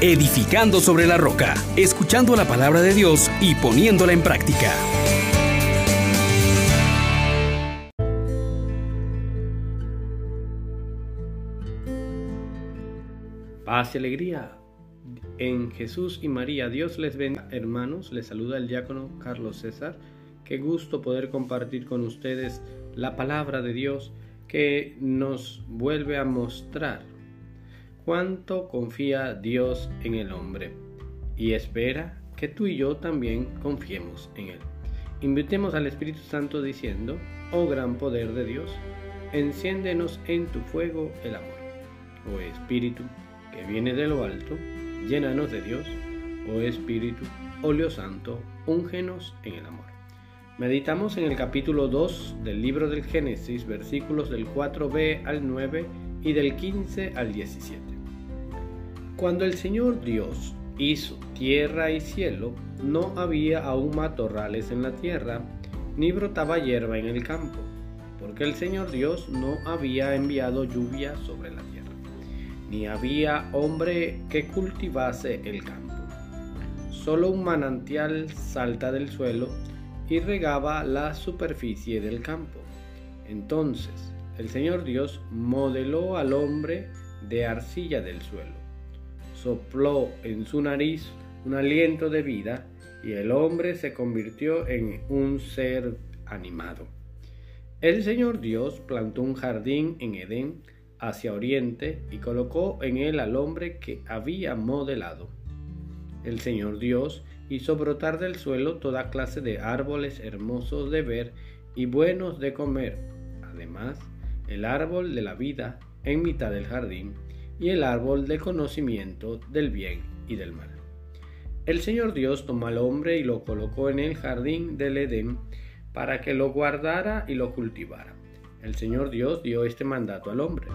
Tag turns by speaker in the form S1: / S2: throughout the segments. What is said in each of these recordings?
S1: edificando sobre la roca, escuchando la palabra de Dios y poniéndola en práctica.
S2: Paz y alegría. En Jesús y María, Dios les bendiga. Hermanos, les saluda el diácono Carlos César. Qué gusto poder compartir con ustedes la palabra de Dios que nos vuelve a mostrar cuánto confía Dios en el hombre y espera que tú y yo también confiemos en él. Invitemos al Espíritu Santo diciendo, oh gran poder de Dios, enciéndenos en tu fuego el amor. Oh Espíritu, que viene de lo alto, llénanos de Dios. Oh Espíritu, óleo santo, úngenos en el amor. Meditamos en el capítulo 2 del libro del Génesis, versículos del 4b al 9 y del 15 al 17. Cuando el Señor Dios hizo tierra y cielo, no había aún matorrales en la tierra, ni brotaba hierba en el campo, porque el Señor Dios no había enviado lluvia sobre la tierra, ni había hombre que cultivase el campo. Solo un manantial salta del suelo y regaba la superficie del campo. Entonces el Señor Dios modeló al hombre de arcilla del suelo, sopló en su nariz un aliento de vida y el hombre se convirtió en un ser animado. El Señor Dios plantó un jardín en Edén hacia oriente y colocó en él al hombre que había modelado. El Señor Dios hizo brotar del suelo toda clase de árboles hermosos de ver y buenos de comer, además el árbol de la vida en mitad del jardín y el árbol de conocimiento del bien y del mal. El Señor Dios tomó al hombre y lo colocó en el jardín del Edén para que lo guardara y lo cultivara. El Señor Dios dio este mandato al hombre.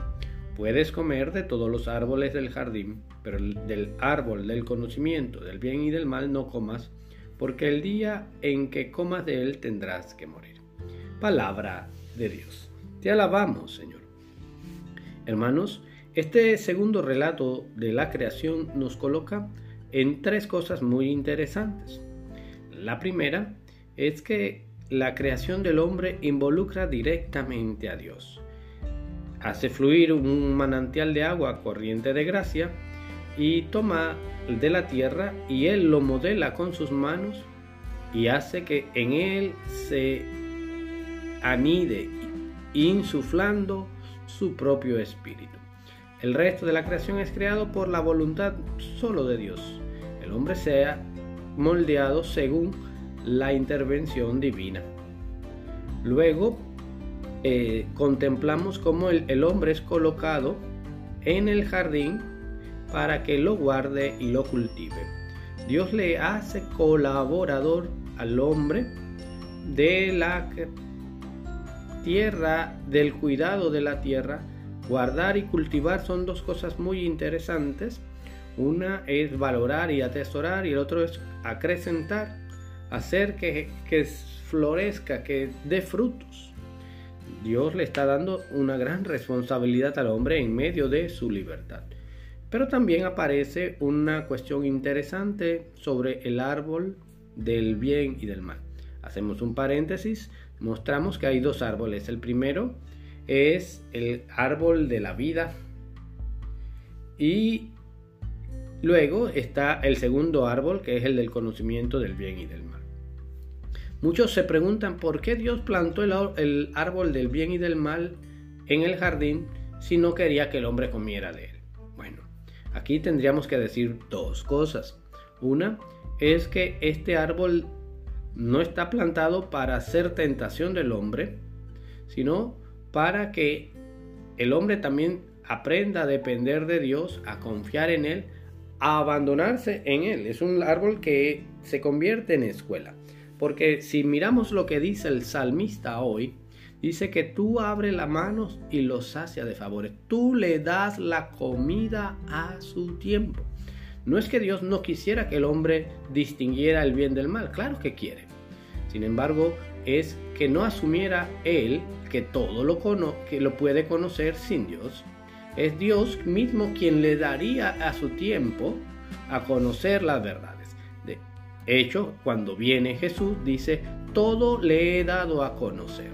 S2: Puedes comer de todos los árboles del jardín, pero del árbol del conocimiento del bien y del mal no comas, porque el día en que comas de él tendrás que morir. Palabra de Dios. Te alabamos, Señor. Hermanos, este segundo relato de la creación nos coloca en tres cosas muy interesantes. La primera es que la creación del hombre involucra directamente a Dios hace fluir un manantial de agua corriente de gracia y toma de la tierra y él lo modela con sus manos y hace que en él se anide insuflando su propio espíritu. El resto de la creación es creado por la voluntad solo de Dios. El hombre sea moldeado según la intervención divina. Luego eh, contemplamos cómo el, hombre es colocado en el jardín para que lo guarde y lo cultive. Dios le hace colaborador al hombre de la tierra, del cuidado de la tierra. Guardar y cultivar son dos cosas muy interesantes. Una es valorar y atesorar y el otro es acrecentar, hacer que, que florezca, que dé frutos. Dios le está dando una gran responsabilidad al hombre en medio de su libertad. Pero también aparece una cuestión interesante sobre el árbol del bien y del mal. Hacemos un paréntesis, mostramos que hay dos árboles. El primero es el árbol de la vida y luego está el segundo árbol que es el del conocimiento del bien y del mal. Muchos se preguntan por qué Dios plantó el, árbol del bien y del mal en el jardín si no quería que el hombre comiera de él. Bueno, aquí tendríamos que decir dos cosas. Una es que este árbol no está plantado para hacer tentación del hombre, sino para que el hombre también aprenda a depender de Dios, a confiar en Él, a abandonarse en Él. Es un árbol que se convierte en escuela. Porque si miramos lo que dice el salmista hoy, dice que tú abres la mano y lo sacia de favores. Tú le das la comida a su tiempo. No es que Dios no quisiera que el hombre distinguiera el bien del mal, claro que quiere. Sin embargo, es que no asumiera él que todo lo, que lo puede conocer sin Dios. Es Dios mismo quien le daría a su tiempo a conocer las verdades. De hecho, cuando viene Jesús, dice, todo le he dado a conocer.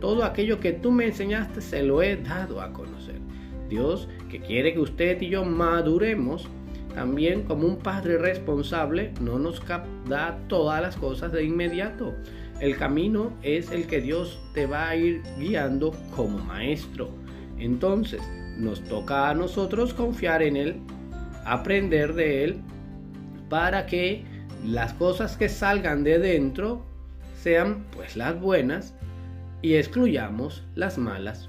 S2: Todo aquello que tú me enseñaste se lo he dado a conocer. Dios que quiere que usted y yo maduremos, también como un padre responsable, no nos da todas las cosas de inmediato. El camino es el que Dios te va a ir guiando como maestro. Entonces, nos toca a nosotros confiar en Él, aprender de Él, para que las cosas que salgan de dentro sean pues las buenas y excluyamos las malas.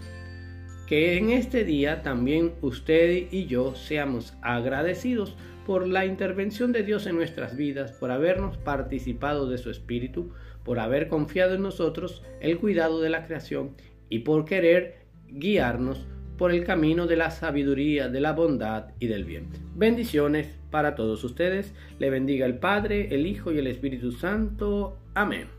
S2: Que en este día también usted y yo seamos agradecidos por la intervención de Dios en nuestras vidas, por habernos participado de su Espíritu, por haber confiado en nosotros el cuidado de la creación y por querer guiarnos por el camino de la sabiduría, de la bondad y del bien. Bendiciones para todos ustedes. Le bendiga el Padre, el Hijo y el Espíritu Santo. Amén.